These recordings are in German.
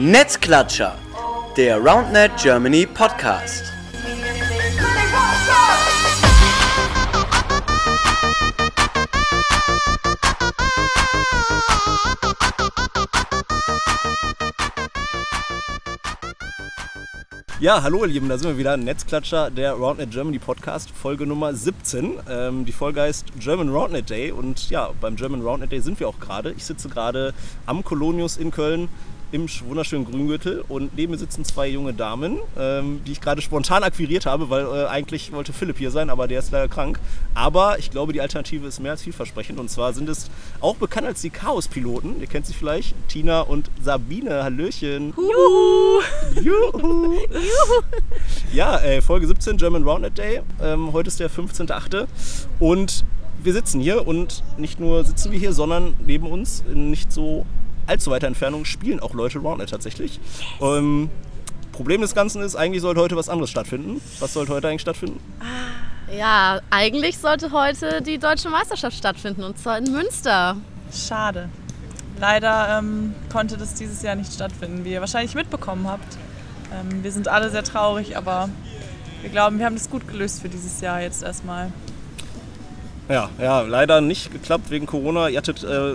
Netzklatscher, der RoundNet Germany Podcast. Ja, hallo ihr Lieben, da sind wir wieder. Netzklatscher, der RoundNet Germany Podcast, Folge Nummer 17. Ähm, die Folge heißt German RoundNet Day und ja, beim German RoundNet Day sind wir auch gerade. Ich sitze gerade am Kolonius in Köln im wunderschönen Grüngürtel und neben mir sitzen zwei junge Damen, ähm, die ich gerade spontan akquiriert habe, weil äh, eigentlich wollte Philipp hier sein, aber der ist leider krank. Aber ich glaube, die Alternative ist mehr als vielversprechend und zwar sind es auch bekannt als die Chaos-Piloten. Ihr kennt sie vielleicht, Tina und Sabine. Hallöchen. Juhu! Juhu! Ja, äh, Folge 17, German Roundnet Day. Ähm, heute ist der 15.8. Und wir sitzen hier und nicht nur sitzen wir hier, sondern neben uns in nicht so allzu weiter Entfernung spielen auch Leute Roundnet tatsächlich. Ähm, Problem des Ganzen ist, eigentlich sollte heute was anderes stattfinden. Was sollte heute eigentlich stattfinden? Ja, eigentlich sollte heute die deutsche Meisterschaft stattfinden und zwar in Münster. Schade. Leider ähm, konnte das dieses Jahr nicht stattfinden, wie ihr wahrscheinlich mitbekommen habt. Ähm, wir sind alle sehr traurig, aber wir glauben, wir haben das gut gelöst für dieses Jahr jetzt erstmal. Ja, ja, leider nicht geklappt wegen Corona. Ihr hattet, äh,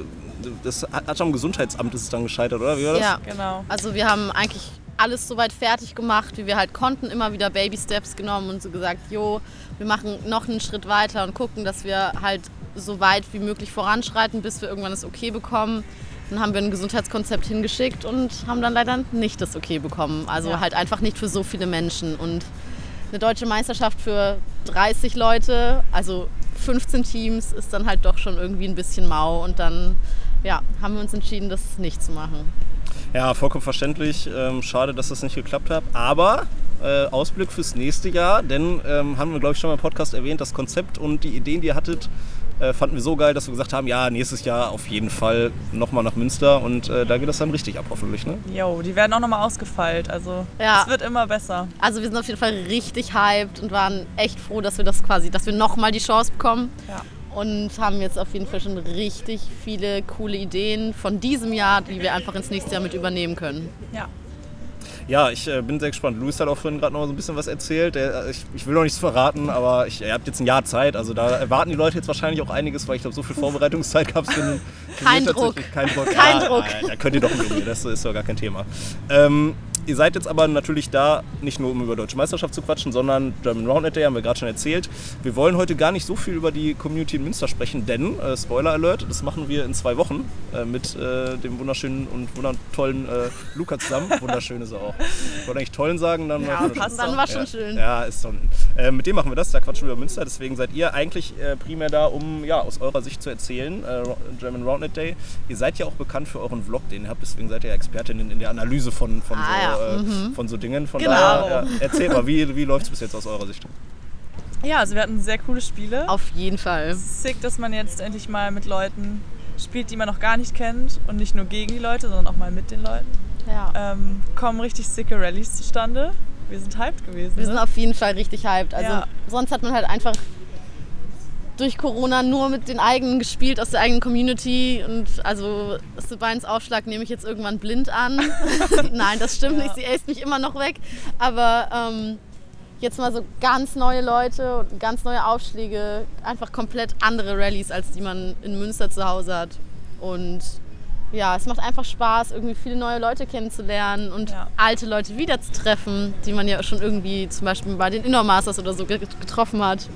das hat am Gesundheitsamt ist es dann gescheitert, oder? Wie war das? Ja, Genau. also wir haben eigentlich alles soweit fertig gemacht, wie wir halt konnten, immer wieder Baby Steps genommen und so gesagt, jo, wir machen noch einen Schritt weiter und gucken, dass wir halt so weit wie möglich voranschreiten, bis wir irgendwann das Okay bekommen. Dann haben wir ein Gesundheitskonzept hingeschickt und haben dann leider nicht das Okay bekommen. Also Ja. halt einfach nicht für so viele Menschen. Und eine deutsche Meisterschaft für 30 Leute, also 15 Teams, ist dann halt doch schon irgendwie ein bisschen mau. Und dann ja, haben wir uns entschieden, das nicht zu machen. Ja, vollkommen verständlich. Ähm, schade, dass das nicht geklappt hat. Aber äh, Ausblick fürs nächste Jahr, denn ähm, haben wir, glaube ich, schon mal im Podcast erwähnt, das Konzept und die Ideen, die ihr hattet, äh, fanden wir so geil, dass wir gesagt haben, ja, nächstes Jahr auf jeden Fall nochmal nach Münster und äh, da geht das dann richtig ab, hoffentlich. Ne? Jo, die werden auch nochmal ausgefeilt. Also Ja. es wird immer besser. Also wir sind auf jeden Fall richtig hyped und waren echt froh, dass wir das quasi, dass wir nochmal die Chance bekommen. Ja. Und haben jetzt auf jeden Fall schon richtig viele coole Ideen von diesem Jahr, die wir einfach ins nächste Jahr mit übernehmen können. Ja. Ja, ich äh, bin sehr gespannt. Luis hat auch vorhin gerade noch mal so ein bisschen was erzählt. Der, äh, ich, ich will noch nichts verraten, aber ich, ihr habt jetzt ein Jahr Zeit. Also da erwarten die Leute jetzt wahrscheinlich auch einiges, weil ich glaube, so viel Vorbereitungszeit gab es für den Kein Druck. tatsächlich- Kein Druck. Kein Ja, Druck. Da könnt ihr doch umgehen. Das ist ja gar kein Thema. Ähm, Ihr seid jetzt aber natürlich da, nicht nur um über Deutsche Meisterschaft zu quatschen, sondern German Roundnet Day haben wir gerade schon erzählt. Wir wollen heute gar nicht so viel über die Community in Münster sprechen, denn, äh, Spoiler Alert, das machen wir in zwei Wochen äh, mit äh, dem wunderschönen und wundertollen äh, Luca zusammen. Wunderschön ist er auch. Ich wollte eigentlich tollen sagen, dann Ja, war passt Dann war schon ja, schön. Ja, ist schon. Äh, mit dem machen wir das, da quatschen wir über Münster. Deswegen seid ihr eigentlich äh, primär da, um ja, aus eurer Sicht zu erzählen. Äh, German Roundnet Day. Ihr seid ja auch bekannt für euren Vlog, den ihr habt, deswegen seid ihr ja Expertinnen in der Analyse von, von, Ah, so, ja, äh, von so Dingen. Von Genau. daher, ja, erzähl mal, wie, wie läuft es bis jetzt aus eurer Sicht? Ja, also wir hatten sehr coole Spiele. Auf jeden Fall. Sick, dass man jetzt endlich mal mit Leuten spielt, die man noch gar nicht kennt. Und nicht nur gegen die Leute, sondern auch mal mit den Leuten. Ja. Ähm, kommen richtig sicke Rallyes zustande. Wir sind hyped gewesen. Wir sind ne? auf jeden Fall richtig hyped. Also Ja. sonst hat man halt einfach durch Corona nur mit den eigenen gespielt aus der eigenen Community und also Sabines Aufschlag nehme ich jetzt irgendwann blind an. Nein, das stimmt Ja. nicht. Sie äst mich immer noch weg. Aber ähm, jetzt mal so ganz neue Leute und ganz neue Aufschläge, einfach komplett andere Rallyes, als die man in Münster zu Hause hat. Und ja, es macht einfach Spaß, irgendwie viele neue Leute kennenzulernen und Ja. alte Leute wiederzutreffen, die man ja schon irgendwie zum Beispiel bei den Indoor Masters oder so ge- getroffen hat.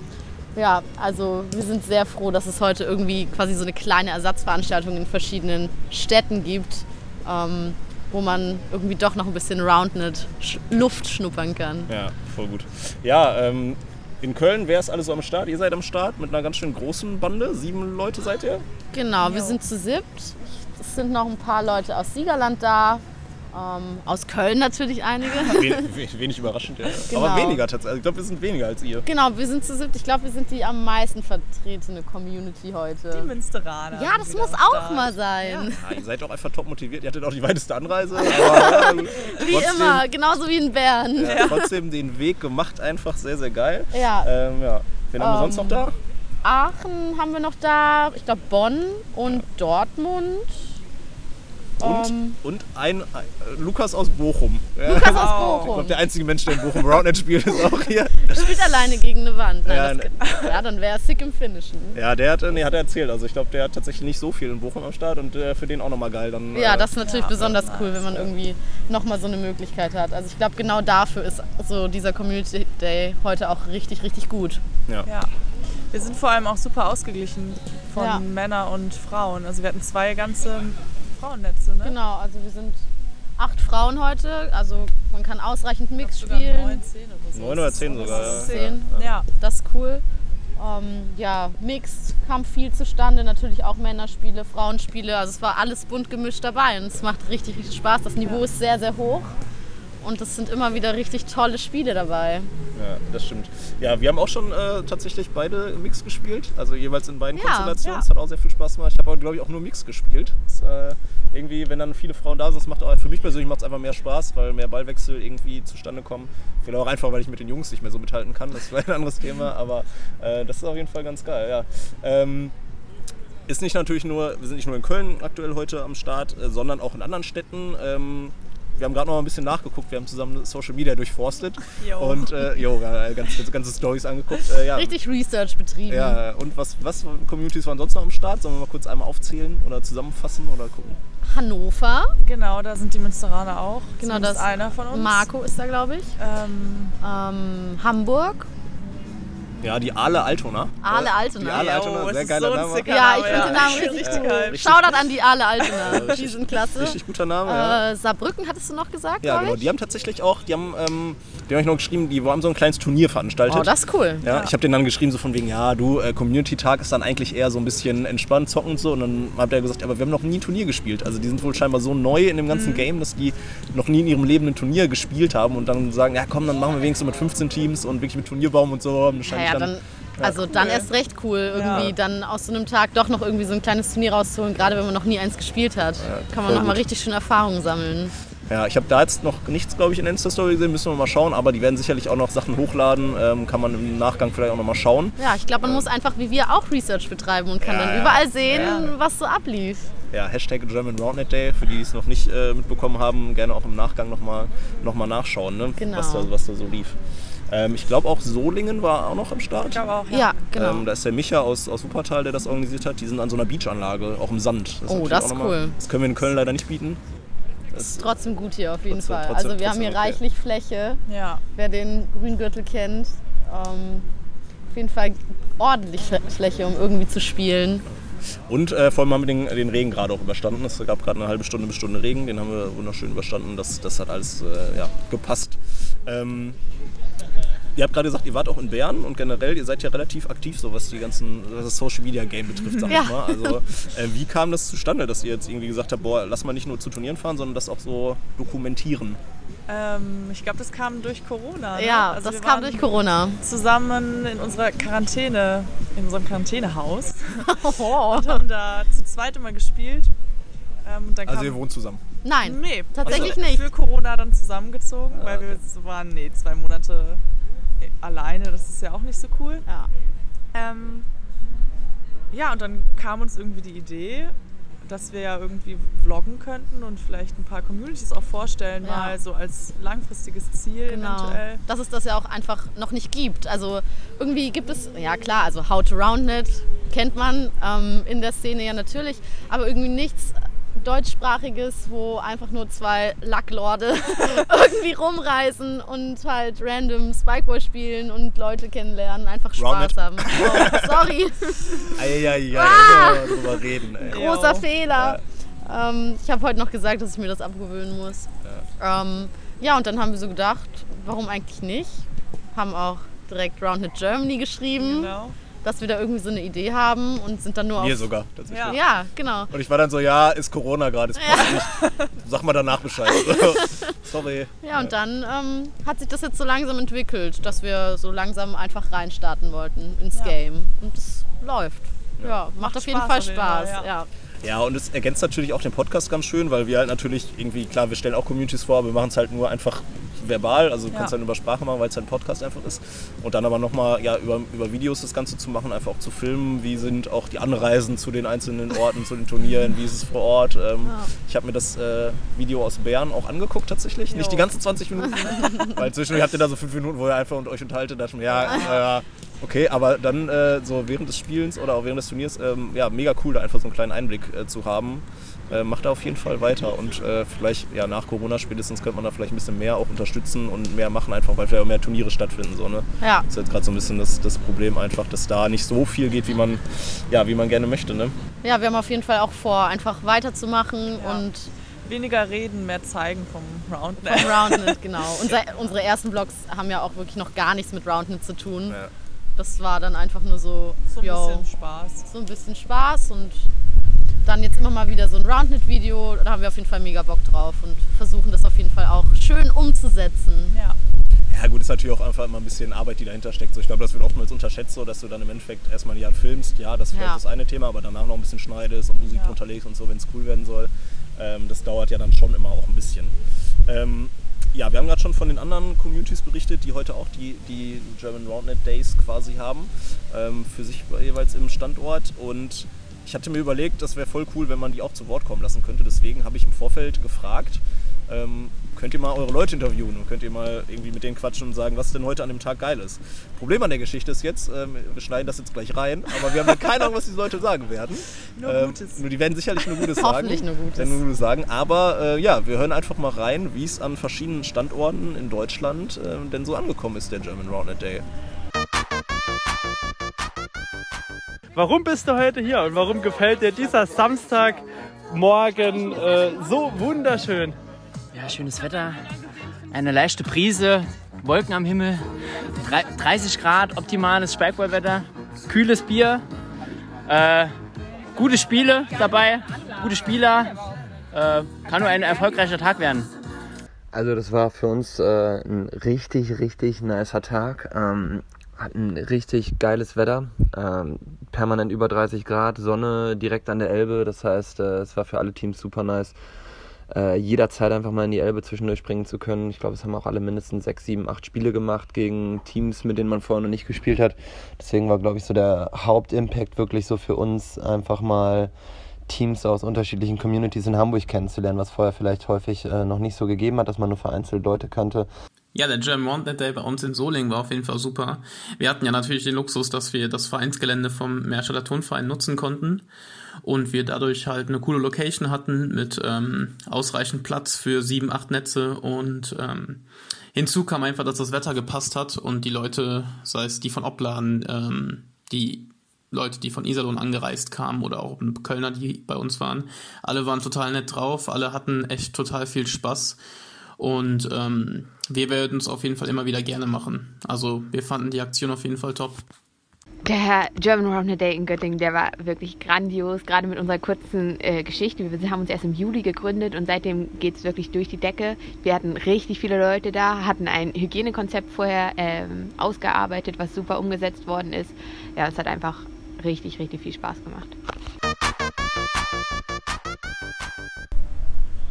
Ja, also wir sind sehr froh, dass es heute irgendwie quasi so eine kleine Ersatzveranstaltung in verschiedenen Städten gibt, ähm, wo man irgendwie doch noch ein bisschen Roundnet Sch Luft schnuppern kann. Ja, voll gut. Ja, ähm, in Köln wäre es alles so am Start. Ihr seid am Start mit einer ganz schön großen Bande. Sieben Leute seid ihr. Genau, wir sind zu siebt. Es sind noch ein paar Leute aus Siegerland da, ähm, aus Köln natürlich einige. Wen, we- wenig überraschend, ja. Genau. Aber weniger tatsächlich. Ich glaube, wir sind weniger als ihr. Genau, wir sind zu siebt. Ich glaube, wir sind die am meisten vertretene Community heute. Die Münsteraner. ja, das muss auch mal sein. Ja, ihr seid auch einfach top motiviert. Ihr hattet auch die weiteste Anreise. Aber, ja, gut. Wie Trotzdem- immer, genauso wie in Bern. Ja, Trotzdem den Weg gemacht, einfach sehr, sehr geil. Ja. Ähm, ja. Wen haben wir Ähm, sonst noch da? Aachen haben wir noch da, ich glaube Bonn und Dortmund. Und, Ähm, und ein, ein Lukas aus Bochum. Ja. Lukas aus Ich Bochum. glaube, der einzige Mensch, der in Bochum Roundnet spielt, ist auch hier. Spielt alleine gegen eine Wand. Nein, Ja, das, geht- ja dann wäre er sick im Finishen. Ja, der hat, nee, hat er erzählt. Also ich glaube, der hat tatsächlich nicht so viel in Bochum am Start und äh, für den auch nochmal geil. Dann, Ja, äh, das ist natürlich besonders cool, wenn man irgendwie nochmal so eine Möglichkeit hat. Also ich glaube, genau dafür ist so dieser Community Day heute auch richtig, richtig gut. ja. Ja. Wir sind vor allem auch super ausgeglichen von Ja. Männern und Frauen. Also wir hatten zwei ganze Frauennetze, ne? Genau, also wir sind acht Frauen heute, also man kann ausreichend Mix Sogar spielen. neun, zehn oder so. Neun oder zehn sogar. Ja. Zehn. Ja. Das ist cool. Ähm, ja, Mixed kam viel zustande, natürlich auch Männerspiele, Frauenspiele, also es war alles bunt gemischt dabei und es macht richtig, richtig Spaß. Das Niveau ist sehr, sehr hoch und es sind immer wieder richtig tolle Spiele dabei. Ja, das stimmt. Ja, wir haben auch schon äh, tatsächlich beide Mix gespielt. Also jeweils in beiden Ja, Konstellationen. ja. Es hat auch sehr viel Spaß gemacht. Ich habe aber, glaube ich, auch nur Mix gespielt. Das, äh, irgendwie, wenn dann viele Frauen da sind, das macht auch für mich persönlich macht es einfach mehr Spaß, weil mehr Ballwechsel irgendwie zustande kommen. Vielleicht auch einfach, weil ich mit den Jungs nicht mehr so mithalten kann. Das ist vielleicht ein anderes Thema, aber äh, das ist auf jeden Fall ganz geil. Ja. Ähm, ist nicht natürlich nur, wir sind nicht nur in Köln aktuell heute am Start, äh, sondern auch in anderen Städten. Ähm, wir haben gerade noch mal ein bisschen nachgeguckt, wir haben zusammen Social Media durchforstet Jo. und äh, jo, ganz, ganz, ganze Stories angeguckt. Äh, ja. Richtig Research betrieben. Ja, und was, was für Communities waren sonst noch am Start? Sollen wir mal kurz einmal aufzählen oder zusammenfassen oder gucken? Hannover, Genau, da sind die Münsteraner auch. Genau, das- einer von uns. Marco ist da, glaube ich. Ähm, Ähm, Hamburg. Ja, die Aale Altona. Aale Äh, Altona. Die Aale Ja, Altona, sehr geiler so ein Name. Ja, ich finde den ja. Namen richtig Richtig cool. geil. Shoutout an die Aale Altona. Die sind klasse. Richtig guter Name, ja. Äh, Saarbrücken hattest du noch gesagt, Ja, genau. ich? Die haben tatsächlich auch, die haben, ähm, die haben euch noch geschrieben, die haben so ein kleines Turnier veranstaltet. Oh, das ist cool. Ja, ich habe den dann geschrieben, so von wegen, ja, du, äh, Community-Tag ist dann eigentlich eher so ein bisschen entspannt, zocken und so. Und dann hat er gesagt, aber wir haben noch nie ein Turnier gespielt. Also die sind wohl scheinbar so neu in dem ganzen Game, dass die noch nie in ihrem Leben ein Turnier gespielt haben und dann sagen, ja komm, dann machen wir wenigstens mit 15 Teams und wirklich mit Turnierbaum und so. Und Ja, wahrscheinlich ja, dann, also dann erst recht cool, irgendwie Ja. dann aus so einem Tag doch noch irgendwie so ein kleines Turnier rauszuholen, gerade wenn man noch nie eins gespielt hat. Kann man voll noch mal gut. richtig schön Erfahrungen sammeln. Ja, ich habe da jetzt noch nichts, glaube ich, in der Insta-Story gesehen, müssen wir mal schauen, aber die werden sicherlich auch noch Sachen hochladen, ähm, kann man im Nachgang vielleicht auch noch mal schauen. Ja, ich glaube, man muss einfach wie wir auch Research betreiben und kann Ja, dann ja. überall sehen, Ja. was so ablief. Ja, Hashtag German Roundnet Day, für die, die es noch nicht äh, mitbekommen haben, gerne auch im Nachgang nochmal noch mal nachschauen, ne? Genau. was, da, was da so lief. Ähm, ich glaube auch Solingen war auch noch am Start. ich glaube auch, Ja, genau. Ähm, da ist der Micha aus, aus Wuppertal, der das organisiert hat. Die sind an so einer Beachanlage, auch im Sand. Oh, natürlich das ist noch mal- cool. Das können wir in Köln leider nicht bieten. ist trotzdem gut hier auf jeden Trotzdem- Fall. trotzdem- also wir haben hier okay. reichlich Fläche. ja. Wer den Grüngürtel kennt, ähm, auf jeden Fall ordentlich Fl- Fläche, um irgendwie zu spielen. Und äh, vor allem haben wir den, den Regen gerade auch überstanden. Es gab gerade eine halbe Stunde bis Stunde Regen, den haben wir wunderschön überstanden. Das, das hat alles äh, ja, gepasst. Ähm, ihr habt gerade gesagt, ihr wart auch in Bern und generell, ihr seid ja relativ aktiv, so was die ganzen was das Social Media Game betrifft, sag Ja. ich mal. Also äh, wie kam das zustande, dass ihr jetzt irgendwie gesagt habt, boah, lass mal nicht nur zu Turnieren fahren, sondern das auch so dokumentieren? Ähm, ich glaube, das kam durch Corona. Ne? Ja, Also das wir kam waren durch Corona. Zusammen in unserer Quarantäne, in unserem Quarantänehaus Oh. und haben da zu zweit immer gespielt. Ähm, Also kam, ihr wohnt zusammen. Nein, Nee, tatsächlich also nicht. Für Corona dann zusammengezogen, weil wir so waren, nee, zwei Monate alleine, das ist ja auch nicht so cool. Ja. Ähm, ja, und dann kam uns irgendwie die Idee, dass wir ja irgendwie vloggen könnten und vielleicht ein paar Communities auch vorstellen, Ja. mal so als langfristiges Ziel Genau. eventuell. Dass es das ja auch einfach noch nicht gibt. Also irgendwie gibt es, ja klar, also How to Roundnet kennt man ähm, in der Szene ja natürlich, aber irgendwie nichts deutschsprachiges, wo einfach nur zwei Lacklorde irgendwie rumreisen und halt random Spikeball spielen und Leute kennenlernen, einfach Spaß Roundnet. haben. Oh, sorry, Eieiei, Ah! drüber reden. Ey. großer Jo. Fehler. Ähm, ich habe heute noch gesagt, dass ich mir das abgewöhnen muss. Ja. Ähm, ja, und dann haben wir so gedacht, warum eigentlich nicht? Haben auch direkt Roundnet Germany geschrieben, Genau. Dass wir da irgendwie so eine Idee haben und sind dann nur Mir auf... sogar, tatsächlich. Ja. Ja, genau. Und ich war dann so, ja, ist Corona gerade, es passt nicht. Sag mal danach Bescheid. Sorry. Ja, und dann ähm, hat sich das jetzt so langsam entwickelt, dass wir so langsam einfach reinstarten wollten ins Ja. Game. Und es läuft. Ja, macht, Macht auf jeden Spaß Fall auf jeden Spaß. Fall, ja. Ja. Und es ergänzt natürlich auch den Podcast ganz schön, weil wir halt natürlich irgendwie, klar, wir stellen auch Communities vor, aber wir machen es halt nur einfach verbal, also du Ja. kannst dann über Sprache machen, weil es halt ein Podcast einfach ist. Und dann aber nochmal ja, über, über Videos das Ganze zu machen, einfach auch zu filmen, wie sind auch die Anreisen zu den einzelnen Orten, zu den Turnieren, wie ist es vor Ort. Ähm, Ja. Ich habe mir das äh, Video aus Bern auch angeguckt tatsächlich, nicht Jo. die ganzen 20 Minuten, weil zwischendurch habt ihr da so fünf Minuten, wo ihr einfach und euch unterhaltet, da mir, ja, äh, okay, aber dann äh, so während des Spielens oder auch während des Turniers, ähm, ja, mega cool, da einfach so einen kleinen Einblick äh, zu haben. Äh, macht da auf jeden Fall weiter und äh, vielleicht ja nach Corona spätestens könnte man da vielleicht ein bisschen mehr auch unterstützen und mehr machen einfach, weil vielleicht auch mehr Turniere stattfinden so ne. Ja, Das ist jetzt gerade so ein bisschen das, das Problem einfach, dass da nicht so viel geht, wie man ja wie man gerne möchte ne. ja, wir haben auf jeden Fall auch vor, einfach weiterzumachen Ja. und Weniger reden, mehr zeigen vom Roundnet. vom Roundnet, genau. Unser, unsere ersten Vlogs haben ja auch wirklich noch gar nichts mit Roundnet zu tun. Ja. Das war dann einfach nur so, So ein yo, bisschen Spaß. so ein bisschen Spaß und dann jetzt immer mal wieder so ein Roundnet-Video. Da haben wir auf jeden Fall mega Bock drauf und versuchen das auf jeden Fall auch schön umzusetzen. Ja. Ja gut, ist natürlich auch einfach immer ein bisschen Arbeit, die dahinter steckt. So, ich glaube, das wird oftmals unterschätzt, so, dass du dann im Endeffekt erstmal ein Jahr filmst. Ja, das ist vielleicht Ja. das eine Thema, aber danach noch ein bisschen schneidest und Musik Ja. drunter legst und so, wenn es cool werden soll. Ähm, das dauert ja dann schon immer auch ein bisschen. Ähm, ja, wir haben gerade schon von den anderen Communities berichtet, die heute auch die, die German Roundnet Days quasi haben, ähm, für sich jeweils im Standort. Und ich hatte mir überlegt, das wäre voll cool, wenn man die auch zu Wort kommen lassen könnte. Deswegen habe ich im Vorfeld gefragt, ähm, könnt ihr mal eure Leute interviewen und könnt ihr mal irgendwie mit denen quatschen und sagen, was denn heute an dem Tag geil ist. Problem an der Geschichte ist jetzt, ähm, wir schneiden das jetzt gleich rein, aber wir haben ja keine Ahnung, was diese Leute sagen werden. Nur Ähm, Gutes. Nur die werden sicherlich nur Gutes sagen. Hoffentlich nur Gutes. Nur Gutes sagen. Aber äh, ja, wir hören einfach mal rein, wie es an verschiedenen Standorten in Deutschland äh, denn so angekommen ist, der German Roundnet Day. Warum bist du heute hier und warum gefällt dir dieser Samstagmorgen äh, so wunderschön? Schönes Wetter, eine leichte Brise, Wolken am Himmel, drei- 30 Grad, optimales Spikeballwetter, kühles Bier, äh, gute Spiele dabei, gute Spieler. Äh, kann nur ein erfolgreicher Tag werden. Also das war für uns äh, ein richtig, richtig nicer Tag. Ähm, hatten richtig geiles Wetter. Ähm, permanent über 30 Grad, Sonne direkt an der Elbe. Das heißt, äh, es war für alle Teams super nice. Äh, jederzeit einfach mal in die Elbe zwischendurch springen zu können. Ich glaube, es haben auch alle mindestens sechs, sieben, acht Spiele gemacht gegen Teams, mit denen man vorher noch nicht gespielt hat. Deswegen war, glaube ich, so der Hauptimpact wirklich so für uns einfach mal Teams aus unterschiedlichen Communities in Hamburg kennenzulernen, was vorher vielleicht häufig äh, noch nicht so gegeben hat, dass man nur vereinzelt Leute kannte. Ja, der German Roundnet Day bei uns in Solingen war auf jeden Fall super. Wir hatten ja natürlich den Luxus, dass wir das Vereinsgelände vom Meerstaller Turnverein nutzen konnten und wir dadurch halt eine coole Location hatten mit ähm, ausreichend Platz für sieben, acht Netze und ähm, hinzu kam einfach, dass das Wetter gepasst hat und die Leute, sei es die von Opladen, ähm, die Leute, die von Iserlohn angereist kamen oder auch Kölner, die bei uns waren, alle waren total nett drauf, alle hatten echt total viel Spaß und ähm, wir werden es auf jeden Fall immer wieder gerne machen. Also wir fanden die Aktion auf jeden Fall top. Der German Roundnet Day in Göttingen, der war wirklich grandios, gerade mit unserer kurzen äh, Geschichte. Wir haben uns erst im Juli gegründet und seitdem geht es wirklich durch die Decke. Wir hatten richtig viele Leute da, hatten ein Hygienekonzept vorher ähm, ausgearbeitet, was super umgesetzt worden ist. Ja, es hat einfach richtig, richtig viel Spaß gemacht.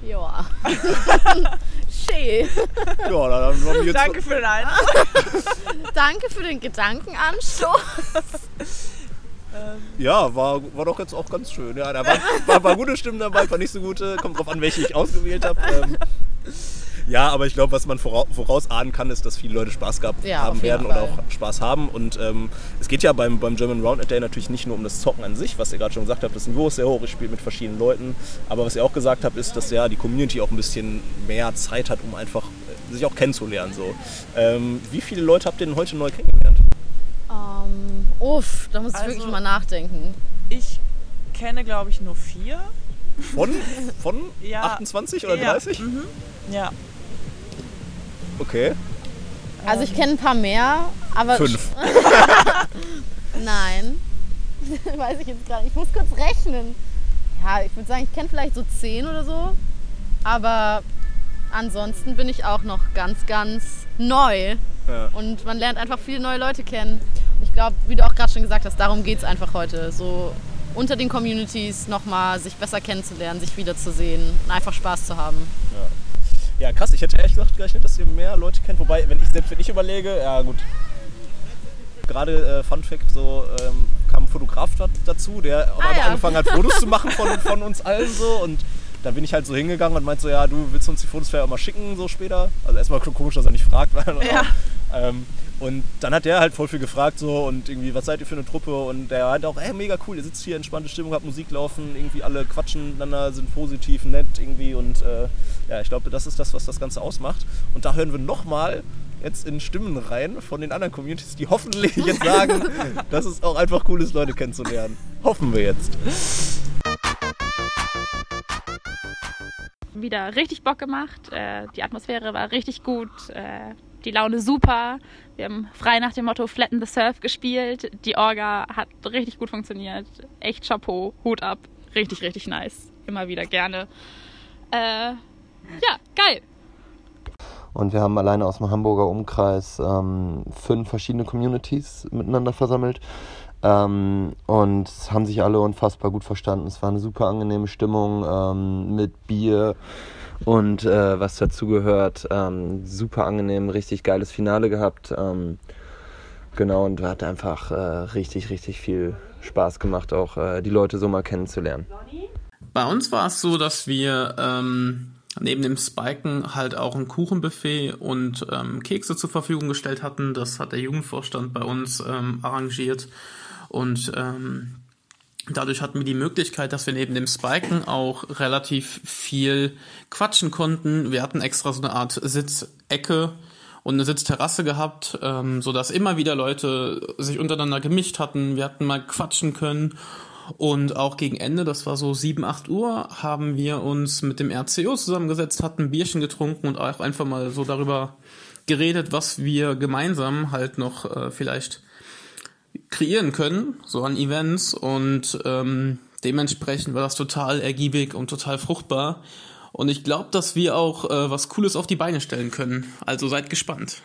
Ja. Schön. Ja, dann haben wir jetzt Danke für den Einblick. Danke für den Gedankenanstoß. Ja, war, war doch jetzt auch ganz schön. Ja, da waren war, war gute Stimmen dabei, war nicht so gute. Kommt drauf an, welche ich ausgewählt habe. Ähm, ja, aber ich glaube, was man vora- vorausahnen kann, ist, dass viele Leute Spaß gehabt Ja, haben werden oder Fall. auch Spaß haben. Und ähm, es geht ja beim, beim German Roundnet Day natürlich nicht nur um das Zocken an sich, was ihr gerade schon gesagt habt. Das Niveau ist sehr hoch, ich spiele mit verschiedenen Leuten. Aber was ihr auch gesagt habt, ist, dass ja die Community auch ein bisschen mehr Zeit hat, um einfach äh, sich auch kennenzulernen. So. Ähm, wie viele Leute habt ihr denn heute neu kennengelernt? Ähm, uff, da muss ich Also- wirklich mal nachdenken. Ich kenne, glaube ich, nur vier. Von, von Ja. 28 oder Ja, 30? Mhm. Ja. Okay. Also ich kenne ein paar mehr, aber Fünf. nein. Weiß ich jetzt nicht. Ich muss kurz rechnen. Ja, ich würde sagen, ich kenne vielleicht so zehn oder so. Aber ansonsten bin ich auch noch ganz, ganz neu. Ja. Und man lernt einfach viele neue Leute kennen. Ich glaube, wie du auch gerade schon gesagt hast, darum geht es einfach heute. So unter den Communities nochmal sich besser kennenzulernen, sich wiederzusehen und einfach Spaß zu haben. Ja, krass, ich hätte ehrlich gesagt gerechnet, dass ihr mehr Leute kennt. Wobei, wenn ich selbst wenn ich überlege, ja gut. Gerade äh, Fun Fact, so ähm, kam ein Fotograf da- dazu, der auf Ah, einmal ja. angefangen hat, Fotos zu machen von, von uns allen so und da bin ich halt so hingegangen und meinte so, ja, du willst uns die Fotos vielleicht auch mal schicken, so später. Also erstmal komisch, dass er nicht fragt. Weil, Ja. Ähm, und dann hat der halt voll viel gefragt so und irgendwie, was seid ihr für eine Truppe? Und der hat auch, ey, mega cool, ihr sitzt hier, entspannte Stimmung, habt Musik laufen, irgendwie alle quatschen miteinander, sind positiv, nett irgendwie und äh, ja, ich glaube, das ist das, was das Ganze ausmacht. Und da hören wir nochmal jetzt in Stimmen rein von den anderen Communities, die hoffentlich jetzt sagen, dass es auch einfach cool ist, Leute kennenzulernen. Hoffen wir jetzt. wieder richtig Bock gemacht. Äh, die Atmosphäre war richtig gut. Die Laune super. Wir haben frei nach dem Motto Flatten the Surf gespielt. Die Orga hat richtig gut funktioniert. Echt Chapeau, Hut ab. Richtig, richtig nice. Immer wieder gerne. Äh, ja, geil. Und wir haben alleine aus dem Hamburger Umkreis ähm, fünf verschiedene Communities miteinander versammelt. Ähm, und haben sich alle unfassbar gut verstanden. Es war eine super angenehme Stimmung ähm, mit Bier und äh, was dazugehört. Ähm, super angenehm, richtig geiles Finale gehabt. Ähm, genau, und hat einfach äh, richtig, richtig viel Spaß gemacht, auch äh, die Leute so mal kennenzulernen. Bei uns war es so, dass wir ähm, neben dem Spiken halt auch ein Kuchenbuffet und ähm, Kekse zur Verfügung gestellt hatten. Das hat der Jugendvorstand bei uns ähm, arrangiert. Und ähm, dadurch hatten wir die Möglichkeit, dass wir neben dem Spiken auch relativ viel quatschen konnten. Wir hatten extra so eine Art Sitzecke und eine Sitzterrasse gehabt, ähm, so dass immer wieder Leute sich untereinander gemischt hatten. Wir hatten mal quatschen können. Und auch gegen Ende, das war so 7, 8 Uhr, haben wir uns mit dem RCO zusammengesetzt, hatten ein Bierchen getrunken und auch einfach mal so darüber geredet, was wir gemeinsam halt noch äh, vielleicht kreieren können, so an Events. Und ähm, dementsprechend war das total ergiebig und total fruchtbar. Und ich glaube, dass wir auch äh, was Cooles auf die Beine stellen können. Also seid gespannt.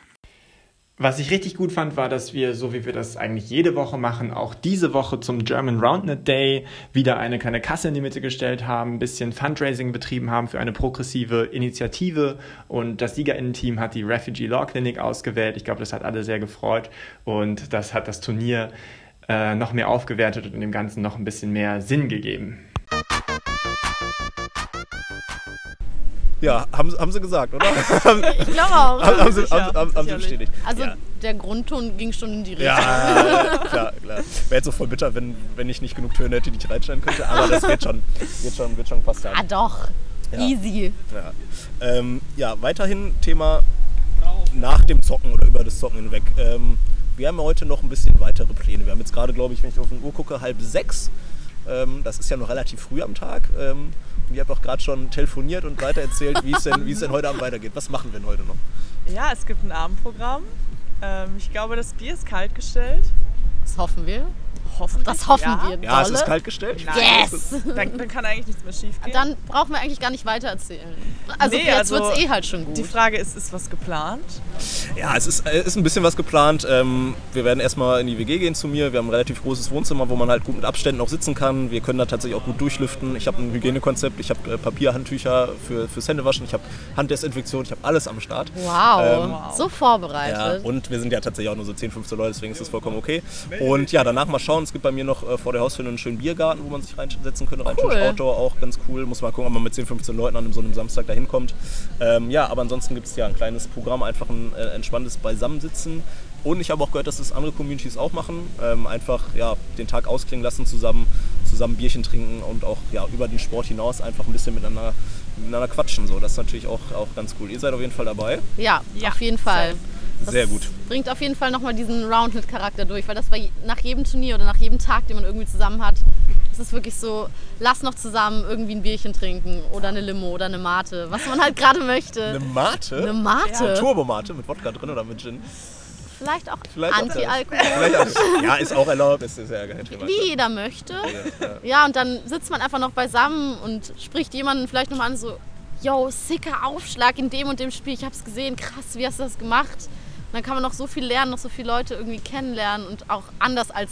Was ich richtig gut fand, war, dass wir, so wie wir das eigentlich jede Woche machen, auch diese Woche zum German Roundnet Day wieder eine kleine Kasse in die Mitte gestellt haben, ein bisschen Fundraising betrieben haben für eine progressive Initiative und das Siegerinnen-Team hat die Refugee Law Clinic ausgewählt. Ich glaube, das hat alle sehr gefreut und das hat das Turnier äh, noch mehr aufgewertet und dem Ganzen noch ein bisschen mehr Sinn gegeben. Ja, haben, haben sie gesagt, oder? Ich glaube auch. haben, sie, haben, haben, haben sie bestätigt. Also ja. der Grundton ging schon in die Richtung. Ja, klar, klar. Wäre jetzt so voll bitter, wenn, wenn ich nicht genug Töne hätte, die ich reinstellen könnte, aber das wird schon, wird schon, wird schon passt Ah doch, Ja. easy. Ja. Ähm, ja, weiterhin Thema nach dem Zocken oder über das Zocken hinweg. Ähm, wir haben ja heute noch ein bisschen weitere Pläne. Wir haben jetzt gerade, glaube ich, wenn ich auf die Uhr gucke, halb sechs. Ähm, das ist ja noch relativ früh am Tag. Ähm, und ihr habt auch gerade schon telefoniert und weiter erzählt, wie es denn, wie es denn heute Abend weitergeht. Was machen wir denn heute noch? Ja, es gibt ein Abendprogramm. Ähm, ich glaube, das Bier ist kalt gestellt. Das hoffen wir. Hoffentlich. Das hoffen ja. wir. Ja, es dolle. ist kalt gestellt. Yes! Dann, dann kann eigentlich nichts mehr schief gehen. Dann brauchen wir eigentlich gar nicht weiter erzählen. Also Nee, jetzt also wird es eh halt schon gut. Die Frage ist, ist was geplant? Ja, es ist, äh, ist ein bisschen was geplant. Ähm, wir werden erstmal in die WG gehen zu mir. Wir haben ein relativ großes Wohnzimmer, wo man halt gut mit Abständen auch sitzen kann. Wir können da tatsächlich auch gut durchlüften. Ich habe ein Hygienekonzept. Ich habe äh, Papierhandtücher für, fürs Händewaschen. Ich habe Handdesinfektion. Ich habe alles am Start. wow, Ähm, so Ja, vorbereitet. und wir sind ja tatsächlich auch nur so 10, 15 Leute, deswegen ist das vollkommen okay. Und ja, danach mal schauen. Es gibt bei mir noch äh, vor der Haustür einen schönen Biergarten, wo man sich reinsetzen könnte. Rein Cool. Outdoor auch ganz cool. Muss mal gucken, ob man mit 10, 15 Leuten an so einem Samstag da hinkommt. Ähm, ja, aber ansonsten gibt es ja ein kleines Programm, einfach ein äh, entspanntes Beisammensitzen. Und ich habe auch gehört, dass das andere Communities auch machen. Ähm, einfach ja, den Tag ausklingen lassen zusammen, zusammen Bierchen trinken und auch ja, über den Sport hinaus einfach ein bisschen miteinander, miteinander quatschen. So. Das ist natürlich auch, auch ganz cool. Ihr seid auf jeden Fall dabei. Ja, Ja, auf jeden Fall. Das Sehr gut. Bringt auf jeden Fall nochmal diesen Roundnet-Charakter durch, weil das bei nach jedem Turnier oder nach jedem Tag, den man irgendwie zusammen hat, ist es wirklich so, lass noch zusammen irgendwie ein Bierchen trinken oder eine Limo oder eine Mate, was man halt gerade möchte. Eine Mate? Eine Mate? Turbomate mit Wodka drin oder mit Gin? Vielleicht auch. Anti-Alkohol. Ja, ist auch erlaubt, ist, ist ja kein Thema. Wie jeder möchte. Ja. Ja, und dann sitzt man einfach noch beisammen und spricht jemanden vielleicht nochmal an, so, yo, sicker Aufschlag in dem und dem Spiel, ich hab's gesehen, krass, wie hast du das gemacht? Dann kann man noch so viel lernen, noch so viele Leute irgendwie kennenlernen und auch anders als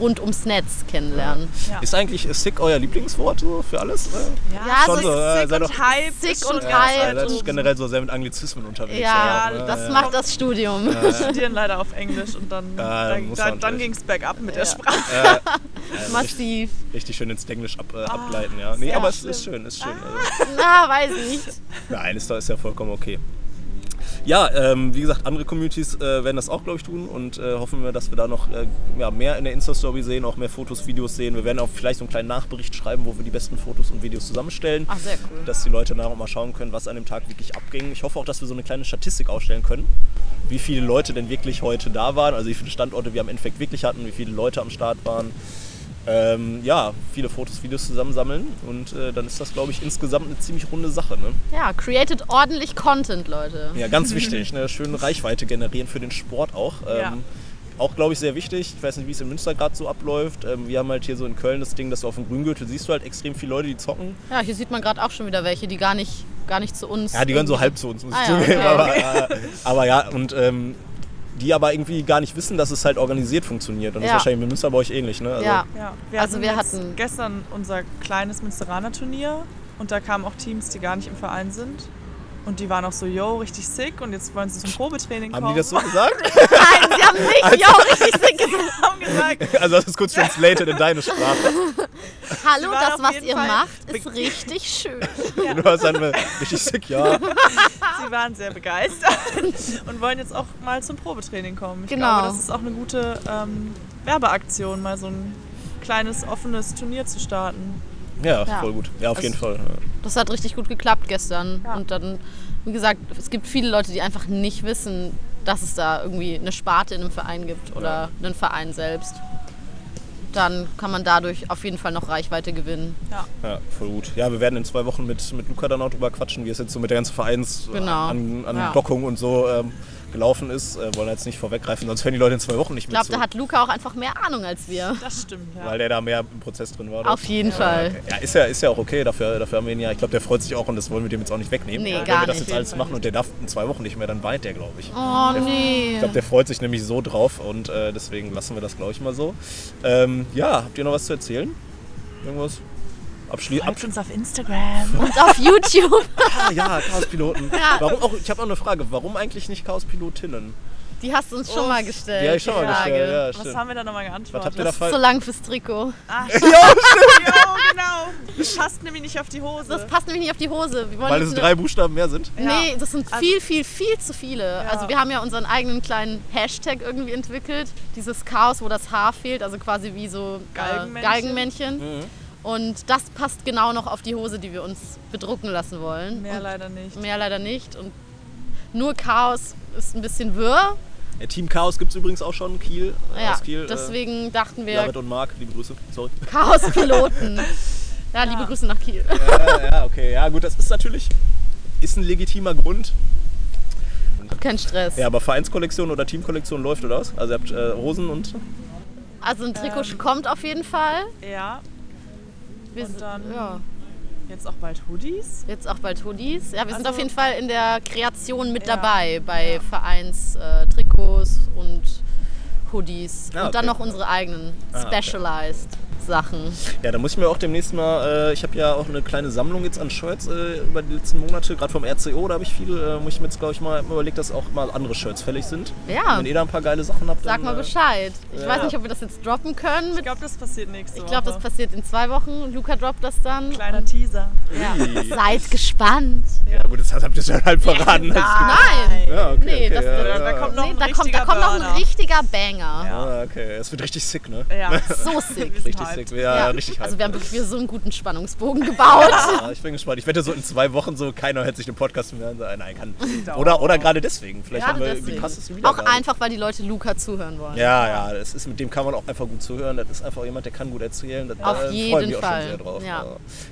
rund ums Netz kennenlernen. Ja. Ist eigentlich Sick euer Lieblingswort so für alles? Äh, Ja, Schon so so, äh, Sick sei und doch- Hype. Sick ist und ja, Hype. seid und- generell so sehr mit Anglizismen unterwegs. Ja, auch, ne? das Ja. macht das Studium. Wir studieren leider auf Englisch und dann, Ja, dann, muss dann, dann ging es bergab mit der Ja. Sprache. Ja, Massiv. richtig schön ins Englisch ab, äh, ableiten, ja. Nee, aber es ist schön, ist schön. Also, Na, weiß nicht. nein, ist, ist ja vollkommen okay. Ja, ähm, wie gesagt, andere Communities äh, werden das auch, glaube ich, tun und äh, hoffen wir, dass wir da noch äh, ja, mehr in der Insta-Story sehen, auch mehr Fotos, Videos sehen. Wir werden auch vielleicht so einen kleinen Nachbericht schreiben, wo wir die besten Fotos und Videos zusammenstellen. Ach, sehr cool. Dass die Leute nachher auch mal schauen können, was an dem Tag wirklich abging. Ich hoffe auch, dass wir so eine kleine Statistik aufstellen können, wie viele Leute denn wirklich heute da waren, also wie viele Standorte wir am Endeffekt wirklich hatten, wie viele Leute am Start waren. Ähm, ja, viele Fotos, Videos zusammensammeln und äh, dann ist das, glaube ich, insgesamt eine ziemlich runde Sache. Ne? Ja, created ordentlich Content, Leute. Ja, ganz wichtig, eine schöne Reichweite generieren für den Sport auch. Ähm, Ja. Auch, glaube ich, sehr wichtig. Ich weiß nicht, wie es in Münster gerade so abläuft. Ähm, wir haben halt hier so in Köln das Ding, dass du auf dem Grüngürtel siehst du halt extrem viele Leute, die zocken. Ja, hier sieht man gerade auch schon wieder welche, die gar nicht, gar nicht zu uns. Ja, die gehören so halb zu uns, muss Ah, ich ja, zugeben. okay. Aber, äh, aber ja, und ähm, die aber irgendwie gar nicht wissen, dass es halt organisiert funktioniert. Und das Ja. ist wahrscheinlich in Münster bei euch ähnlich, ne? Also, Ja. Ja, wir Also hatten wir hatten- gestern unser kleines Münsteraner Turnier und da kamen auch Teams, die gar nicht im Verein sind. Und die waren auch so, yo, richtig sick und jetzt wollen sie zum Probetraining kommen. Haben die das so gesagt? Nein, sie haben nicht ja, richtig sick gesagt. haben gesagt, also das ist kurz translated in deine Sprache. Hallo, das, was ihr Fall macht, ist richtig schön. Du hast dann richtig sick, ja. Sie waren sehr begeistert und wollen jetzt auch mal zum Probetraining kommen. Ich Genau. glaube, das ist auch eine gute ähm, Werbeaktion, mal so ein kleines offenes Turnier zu starten. Ja, Ja. voll gut. Ja, auf Also- jeden Fall. Das hat richtig gut geklappt gestern. Ja. Und dann, wie gesagt, es gibt viele Leute, die einfach nicht wissen, dass es da irgendwie eine Sparte in einem Verein gibt oder einen Verein selbst. Dann kann man dadurch auf jeden Fall noch Reichweite gewinnen. Ja. Ja, voll gut. Ja, wir werden in zwei Wochen mit, mit Luca dann auch drüber quatschen, wie es jetzt so mit der ganzen Vereins Genau. an, an Ja. Dockung und so ähm, gelaufen ist. Äh, wollen jetzt nicht vorweggreifen, sonst hören die Leute in zwei Wochen nicht Ich mit glaube, da hat Luca auch einfach mehr Ahnung als wir. Das stimmt, ja. weil der da mehr im Prozess drin war. oder? Auf jeden Fall. Ja, ist ja, ist ja auch okay, dafür, dafür haben wir ihn ja. Ich glaube, der freut sich auch und das wollen wir dem jetzt auch nicht wegnehmen. Nee, Wenn gar wir das nicht. jetzt alles machen und der darf in zwei Wochen nicht mehr, dann weint der, glaube ich. Oh nee. Ich glaube, der freut sich nämlich so drauf und äh, deswegen lassen wir das, glaube ich, mal so. Ähm, ja, habt ihr noch was zu erzählen? Irgendwas? Abschli Folgt uns auf Instagram. Und auf YouTube. Ah, ja, Chaospiloten. Ja. Warum auch, ich habe noch eine Frage. Warum eigentlich nicht Chaospilotinnen? Die hast du uns schon mal gestellt. Die habe ich schon mal Frage. gestellt. Ja, Was stimmt. haben wir da nochmal geantwortet? Was habt ihr da Das ist zu lang fürs Trikot. Ach, Ja, jo, genau. Das passt nämlich nicht auf die Hose. Das passt nämlich nicht auf die Hose. Wir wollen Weil es drei Buchstaben mehr sind. Nee, das sind Also- viel, viel, viel zu viele. Also wir haben ja unseren eigenen kleinen Hashtag irgendwie entwickelt. Dieses Chaos, wo das Haar fehlt, also quasi wie so äh, Galgenmännchen. Galgenmännchen. Und das passt genau noch auf die Hose, die wir uns bedrucken lassen wollen. Mehr Und leider nicht. mehr leider nicht. Und nur Chaos ist ein bisschen wirr. Ja, Team Chaos gibt es übrigens auch schon. Kiel. äh, Ja, aus Kiel. deswegen dachten äh, wir Jared und Marc, liebe Grüße. Sorry. Chaos-Piloten. Ja, liebe Grüße nach Kiel. ja, ja, okay. Ja, gut, das ist natürlich ist ein legitimer Grund. Kein Stress. Ja, aber Vereinskollektion oder Teamkollektion läuft oder was? Also ihr habt äh, Hosen und. Also ein Trikot Ähm. kommt auf jeden Fall. Ja, Wir Und sind- dann- ja. jetzt auch bald Hoodies. Jetzt auch bald Hoodies. Ja, wir sind Also- auf jeden Fall in der Kreation mit Ja, dabei bei ja. Vereins äh, Trikots und Hoodies. Ah, Und dann okay. noch unsere eigenen Ah, okay. Sachen. Ja, da muss ich mir auch demnächst mal, äh, ich habe ja auch eine kleine Sammlung jetzt an Shirts äh, über die letzten Monate, gerade vom RCO, da habe ich viel, äh, muss ich mir jetzt glaube ich mal überlegt, dass auch mal andere Shirts fällig sind. Ja. Wenn ihr da ein paar geile Sachen habt, Sag dann, mal äh, Bescheid. Ich ja. weiß nicht, ob wir das jetzt droppen können. Ich glaube, das passiert nächste ich Woche. glaube, das passiert in zwei Wochen. Luca droppt das dann. Kleiner Teaser. Ja. Seid gespannt. Ja gut, das habt ihr schon halb verraten. Nein. Ja, okay, nee, okay, das, ja, ja, da ja. kommt noch nee, ein da, kommt, da richtiger kommt noch ein richtiger Banger. Ah, okay, es wird richtig sick, ne? Ja. So sick. Wir Richtig hyped. ja, Ja. richtig Also wir haben wirklich so einen guten Spannungsbogen gebaut. Ja, ich bin gespannt. Ich wette so in zwei Wochen so, keiner hört sich den Podcast mehr an. Nein, nein, kann. Oder, oder gerade deswegen. Vielleicht haben Gerade wir die deswegen. krassesten Auch Wiedergaben. einfach, weil die Leute Luca zuhören wollen. Ja, ja, das ist, mit dem kann man auch einfach gut zuhören. Das ist einfach jemand, der kann gut erzählen. Das, Auf äh, jeden freuen wir auch Fall, schon sehr drauf. ja. Äh,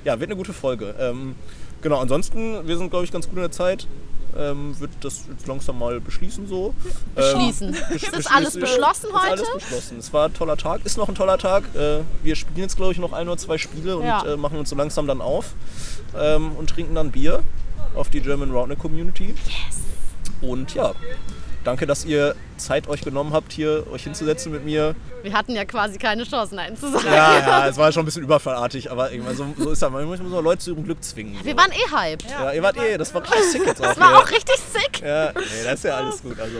ja, wird eine gute Folge. Ähm, genau, ansonsten, wir sind, glaube ich, ganz gut in der Zeit. Ähm, wird das jetzt langsam mal beschließen so. Beschließen. Ähm, besch- Ist das alles beschlossen ist heute? alles beschlossen. Es war ein toller Tag, ist noch ein toller Tag. Äh, wir spielen jetzt, glaube ich, noch ein oder zwei Spiele und Ja. äh, machen uns so langsam dann auf ähm, und trinken dann Bier auf die German Roundneck Community. Yes. Und ja, danke, dass ihr Zeit euch genommen habt, hier euch hinzusetzen mit mir. Wir hatten ja quasi keine Chance, Nein zu sagen. Ja, ja, es war schon ein bisschen überfallartig, aber irgendwann so, so ist das. Man muss so Leute zu ihrem Glück zwingen. Wir waren eh hyped. Ja, ihr wart eh, das war richtig sick jetzt auch. Das war hier. auch richtig sick. Ja, nee, das ist ja alles gut. Also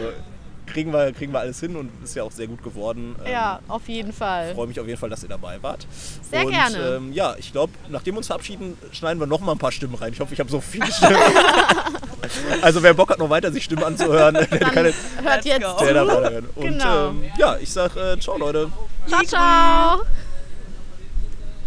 kriegen wir, kriegen wir alles hin und ist ja auch sehr gut geworden. Ähm, Ja, auf jeden Fall. freue mich auf jeden Fall, dass ihr dabei wart. Sehr und, gerne. Ähm, ja, ich glaube, nachdem wir uns verabschieden, schneiden wir noch mal ein paar Stimmen rein. Ich hoffe, ich habe so viele Stimmen. also wer Bock hat, noch weiter sich Stimmen anzuhören, der kann jetzt Hört jetzt der. Und Genau. ähm, ja, ich sag äh, ciao Leute. Ciao, ciao.